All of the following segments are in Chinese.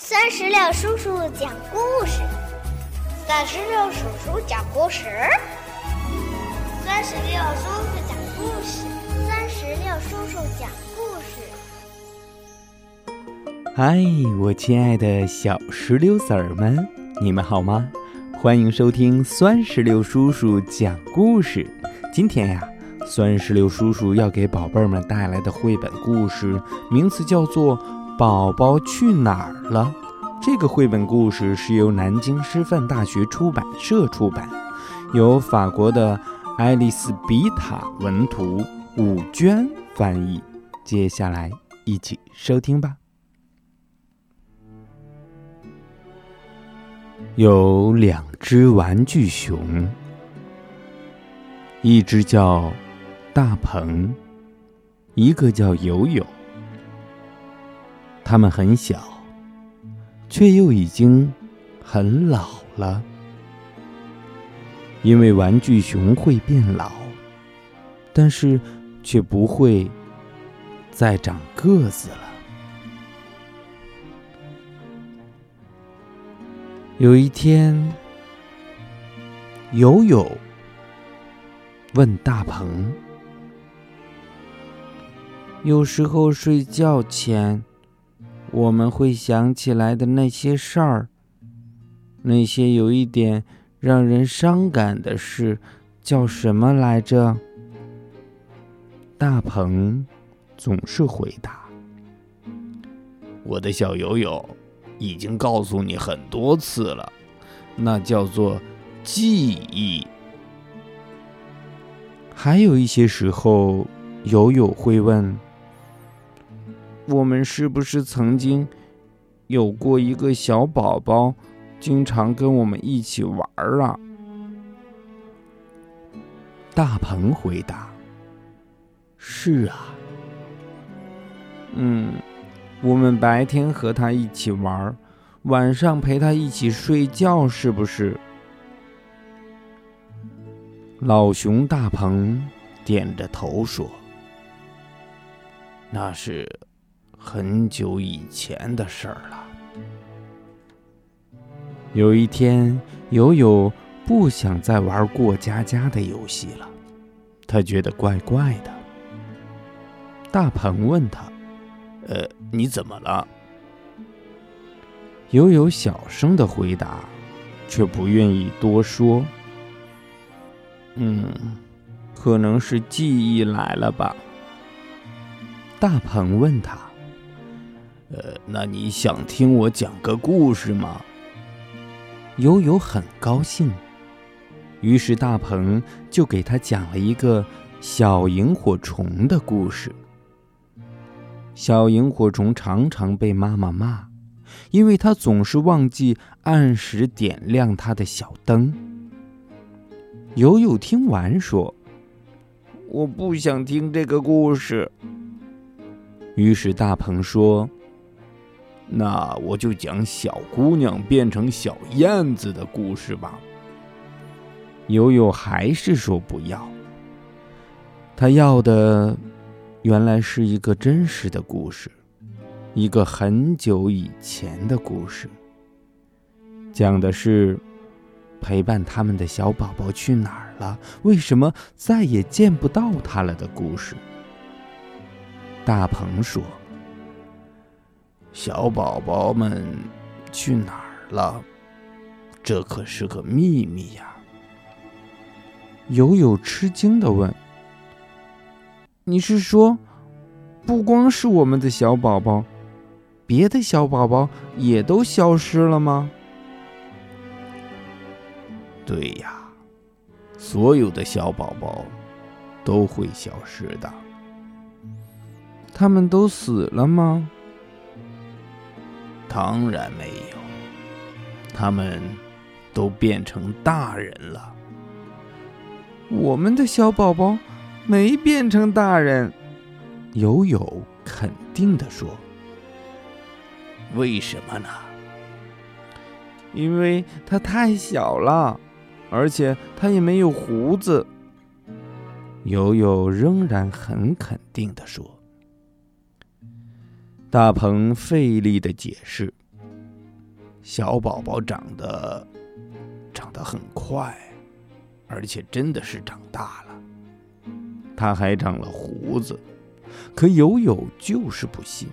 三十六叔叔讲故事，三十六叔叔讲故事，三十六叔叔讲故事，三十六叔叔讲故事。嗨，我亲爱的小石榴籽儿们，你们好吗？欢迎收听酸石榴叔叔讲故事。今天呀，酸石榴叔叔要给宝贝们带来的绘本故事名字叫做。宝宝去哪儿了？这个绘本故事是由南京师范大学出版社出版，由法国的爱丽丝·比塔文图，武娟翻译。接下来一起收听吧。有两只玩具熊，一只叫大鹏，一个叫游泳。他们很小，却又已经很老了。因为玩具熊会变老，但是却不会再长个子了。有一天，友友问大鹏：“有时候睡觉前。”我们会想起来的那些事儿，那些有一点让人伤感的事，叫什么来着？大鹏总是回答：“我的小友友，已经告诉你很多次了，那叫做记忆。”还有一些时候，友友会问。我们是不是曾经有过一个小宝宝，经常跟我们一起玩啊？大鹏回答：“是啊，嗯，我们白天和他一起玩，晚上陪他一起睡觉，是不是？”老熊大鹏点着头说：“那是。”很久以前的事儿了。有一天，友友不想再玩过家家的游戏了，他觉得怪怪的。大鹏问他：“呃，你怎么了？”友友小声的回答，却不愿意多说。嗯，可能是记忆来了吧。大鹏问他。呃，那你想听我讲个故事吗？悠悠很高兴，于是大鹏就给他讲了一个小萤火虫的故事。小萤火虫常常被妈妈骂，因为它总是忘记按时点亮它的小灯。悠悠听完说：“我不想听这个故事。”于是大鹏说。那我就讲小姑娘变成小燕子的故事吧。悠悠还是说不要。他要的原来是一个真实的故事，一个很久以前的故事，讲的是陪伴他们的小宝宝去哪儿了，为什么再也见不到他了的故事。大鹏说。小宝宝们去哪儿了？这可是个秘密呀！友友吃惊的问：“你是说，不光是我们的小宝宝，别的小宝宝也都消失了吗？”“对呀，所有的小宝宝都会消失的。”“他们都死了吗？”当然没有，他们都变成大人了。我们的小宝宝没变成大人，友友肯定的说：“为什么呢？因为他太小了，而且他也没有胡子。”友友仍然很肯定的说。大鹏费力的解释：“小宝宝长得长得很快，而且真的是长大了。他还长了胡子，可友友就是不信。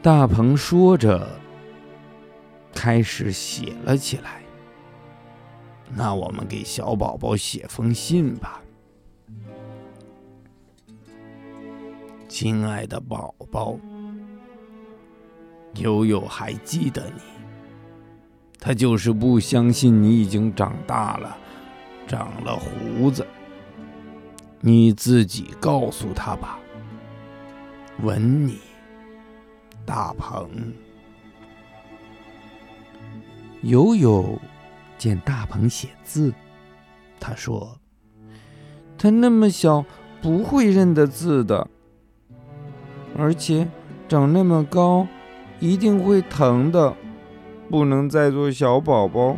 大鹏说着，开始写了起来。那我们给小宝宝写封信吧，亲爱的宝宝，悠悠还记得你，他就是不相信你已经长大了，长了胡子。你自己告诉他吧，吻你。大鹏，友友见大鹏写字，他说：“他那么小，不会认得字的，而且长那么高，一定会疼的，不能再做小宝宝，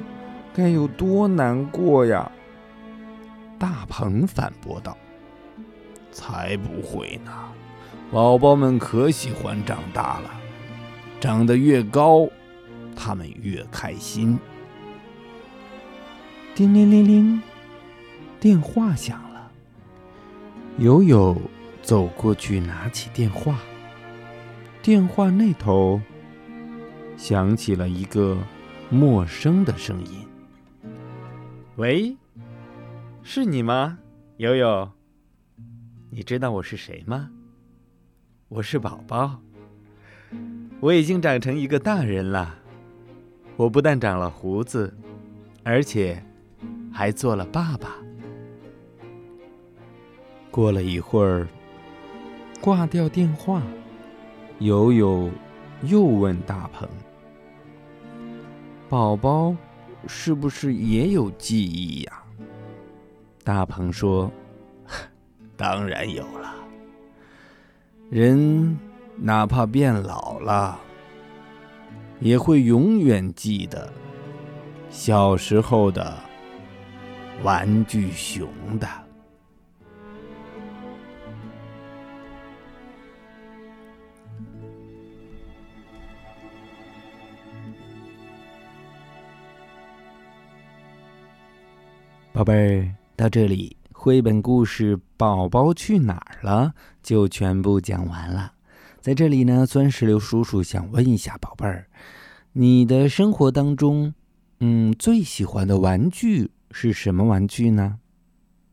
该有多难过呀！”大鹏反驳道：“才不会呢。”宝宝们可喜欢长大了，长得越高，他们越开心。叮铃铃铃，电话响了。友友走过去拿起电话，电话那头响起了一个陌生的声音：“喂，是你吗，友友？你知道我是谁吗？”我是宝宝，我已经长成一个大人了。我不但长了胡子，而且还做了爸爸。过了一会儿，挂掉电话，友友又问大鹏：“宝宝是不是也有记忆呀？”大鹏说：“当然有了。”人哪怕变老了，也会永远记得小时候的玩具熊的。宝贝儿，到这里。绘本故事《宝宝去哪儿了》就全部讲完了。在这里呢，酸石榴叔叔想问一下宝贝儿，你的生活当中，嗯，最喜欢的玩具是什么玩具呢？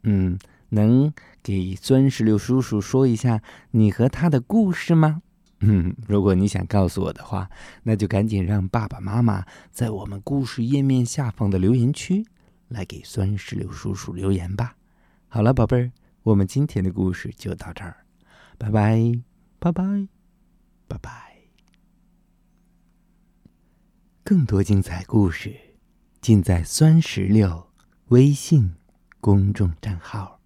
嗯，能给酸石榴叔叔说一下你和他的故事吗？嗯，如果你想告诉我的话，那就赶紧让爸爸妈妈在我们故事页面下方的留言区来给酸石榴叔叔留言吧。好了，宝贝儿，我们今天的故事就到这儿，拜拜，拜拜，拜拜。更多精彩故事尽在酸石榴微信公众账号。